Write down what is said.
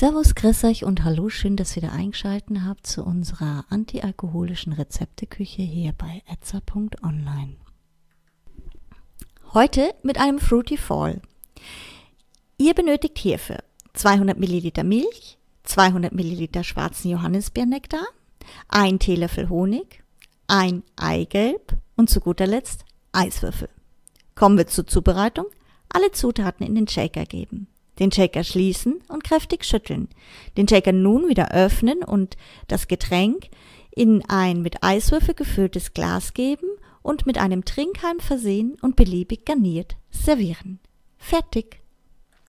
Servus, grüß euch und hallo, schön, dass ihr wieder eingeschalten habt zu unserer antialkoholischen Rezepteküche hier bei etza.online. Heute mit einem Fruity Fall. Ihr benötigt hierfür 200 Milliliter Milch, 200 Milliliter schwarzen Johannisbeernektar, ein Teelöffel Honig, ein Eigelb und zu guter Letzt Eiswürfel. Kommen wir zur Zubereitung. Alle Zutaten in den Shaker geben den Shaker schließen und kräftig schütteln. Den Shaker nun wieder öffnen und das Getränk in ein mit Eiswürfel gefülltes Glas geben und mit einem Trinkhalm versehen und beliebig garniert servieren. Fertig!